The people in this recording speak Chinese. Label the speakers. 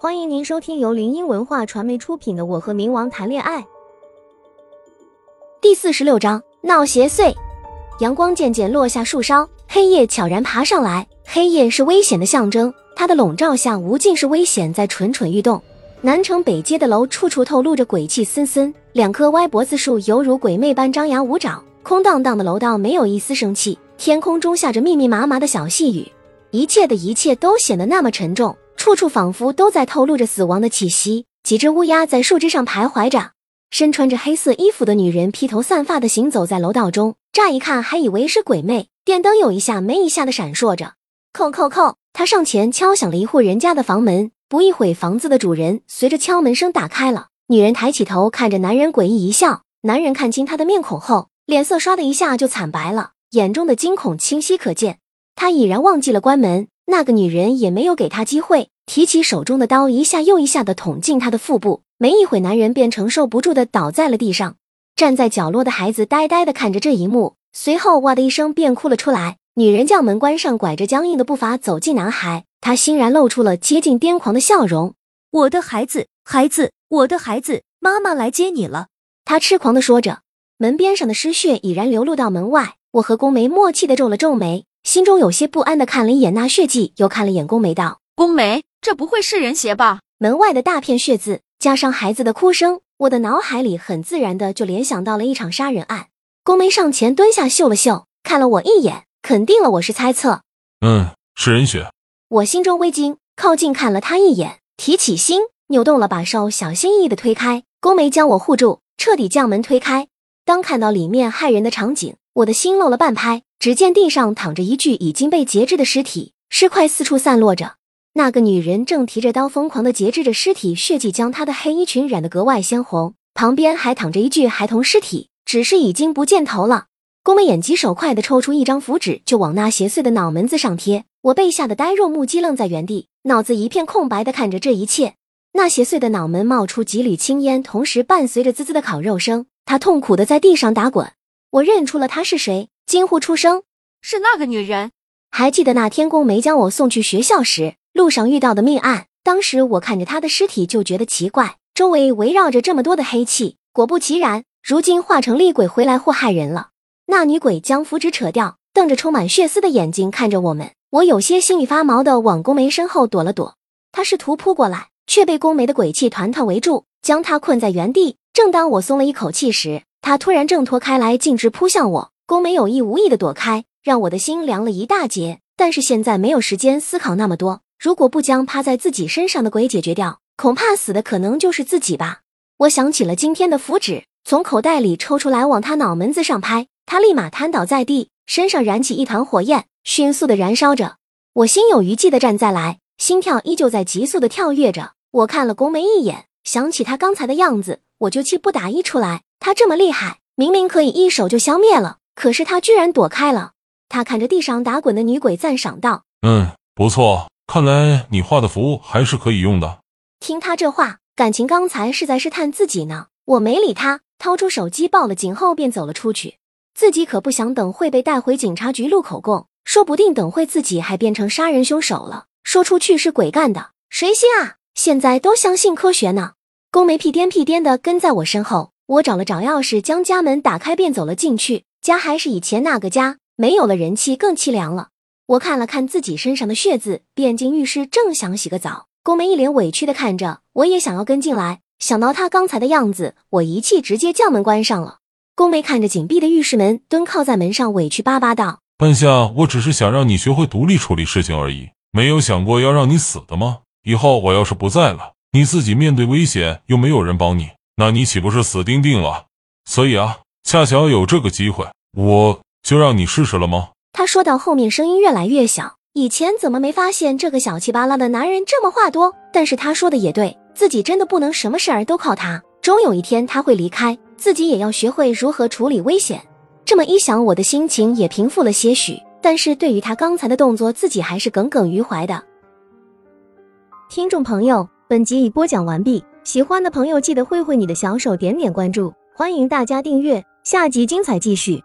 Speaker 1: 欢迎您收听由林音文化传媒出品的《我和冥王谈恋爱》第四十六章闹邪祟。阳光渐渐落下树梢，黑夜悄然爬上来。黑夜是危险的象征，它的笼罩下，无尽是危险在蠢蠢欲动。南城北街的楼处处透露着鬼气森森，两棵歪脖子树犹如鬼魅般张牙舞爪。空荡荡的楼道没有一丝生气，天空中下着密密麻麻的小细雨，一切的一切都显得那么沉重，处处仿佛都在透露着死亡的气息。几只乌鸦在树枝上徘徊着，身穿着黑色衣服的女人披头散发的行走在楼道中，乍一看还以为是鬼魅。电灯有一下没一下的闪烁着，叩叩叩，他上前敲响了一户人家的房门。不一会，房子的主人随着敲门声打开了。女人抬起头看着男人，诡异一笑。男人看清她的面孔后。脸色唰的一下就惨白了，眼中的惊恐清晰可见。他已然忘记了关门，那个女人也没有给他机会，提起手中的刀，一下又一下的捅进他的腹部。没一会，男人便承受不住的倒在了地上。站在角落的孩子呆呆的看着这一幕，随后哇的一声便哭了出来。女人将门关上，拐着僵硬的步伐走进男孩，她欣然露出了接近癫狂的笑容：“
Speaker 2: 我的孩子，孩子，我的孩子，妈妈来接你了。”
Speaker 1: 她痴狂的说着。门边上的尸血已然流露到门外，我和宫梅默契的皱了皱眉，心中有些不安的看了一眼那血迹，又看了眼宫梅，道：“
Speaker 2: 宫梅，这不会是人血吧？”
Speaker 1: 门外的大片血渍，加上孩子的哭声，我的脑海里很自然的就联想到了一场杀人案。宫梅上前蹲下嗅了嗅，看了我一眼，肯定了我是猜测。
Speaker 3: 嗯，是人血。
Speaker 1: 我心中微惊，靠近看了他一眼，提起心，扭动了把手，小心翼翼的推开。宫梅将我护住，彻底将门推开。当看到里面骇人的场景，我的心漏了半拍。只见地上躺着一具已经被截肢的尸体，尸块四处散落着。那个女人正提着刀，疯狂的截肢着尸体，血迹将她的黑衣裙染得格外鲜红。旁边还躺着一具孩童尸体，只是已经不见头了。宫美眼疾手快的抽出一张符纸，就往那邪祟的脑门子上贴。我被吓得呆若木鸡，愣在原地，脑子一片空白的看着这一切。那邪祟的脑门冒出几缕青烟，同时伴随着滋滋的烤肉声。他痛苦的在地上打滚，我认出了他是谁，惊呼出声：“
Speaker 2: 是那个女人！”
Speaker 1: 还记得那天宫梅将我送去学校时，路上遇到的命案。当时我看着她的尸体就觉得奇怪，周围围绕着这么多的黑气。果不其然，如今化成厉鬼回来祸害人了。那女鬼将符纸扯掉，瞪着充满血丝的眼睛看着我们。我有些心里发毛的往宫梅身后躲了躲，她试图扑过来，却被宫梅的鬼气团团围住，将她困在原地。正当我松了一口气时，她突然挣脱开来，径直扑向我。宫梅有意无意的躲开，让我的心凉了一大截。但是现在没有时间思考那么多，如果不将趴在自己身上的鬼解决掉，恐怕死的可能就是自己吧。我想起了今天的符纸，从口袋里抽出来，往他脑门子上拍，他立马瘫倒在地，身上燃起一团火焰，迅速的燃烧着。我心有余悸的站在来，心跳依旧在急速的跳跃着。我看了宫梅一眼，想起他刚才的样子。我就气不打一处来，他这么厉害，明明可以一手就消灭了，可是他居然躲开了。他看着地上打滚的女鬼，赞赏道：“
Speaker 3: 嗯，不错，看来你画的符还是可以用的。”
Speaker 1: 听他这话，感情刚才是在试探自己呢。我没理他，掏出手机报了警后便走了出去。自己可不想等会被带回警察局录口供，说不定等会自己还变成杀人凶手了，说出去是鬼干的，谁信啊？现在都相信科学呢。宫梅屁颠屁颠的跟在我身后，我找了找钥匙，将家门打开，便走了进去。家还是以前那个家，没有了人气，更凄凉了。我看了看自己身上的血渍，便进浴室，正想洗个澡。宫梅一脸委屈的看着，我也想要跟进来。想到他刚才的样子，我一气直接将门关上了。宫梅看着紧闭的浴室门，蹲靠在门上，委屈巴巴道：“
Speaker 3: 半夏，我只是想让你学会独立处理事情而已，没有想过要让你死的吗？以后我要是不在了。”你自己面对危险又没有人帮你，那你岂不是死定定了？所以啊，恰巧有这个机会，我就让你试试了吗？
Speaker 1: 他说到后面声音越来越小，以前怎么没发现这个小气巴拉的男人这么话多？但是他说的也对，自己真的不能什么事儿都靠他，终有一天他会离开，自己也要学会如何处理危险。这么一想，我的心情也平复了些许。但是对于他刚才的动作，自己还是耿耿于怀的。听众朋友。本集已播讲完毕，喜欢的朋友记得挥挥你的小手，点点关注，欢迎大家订阅，下集精彩继续。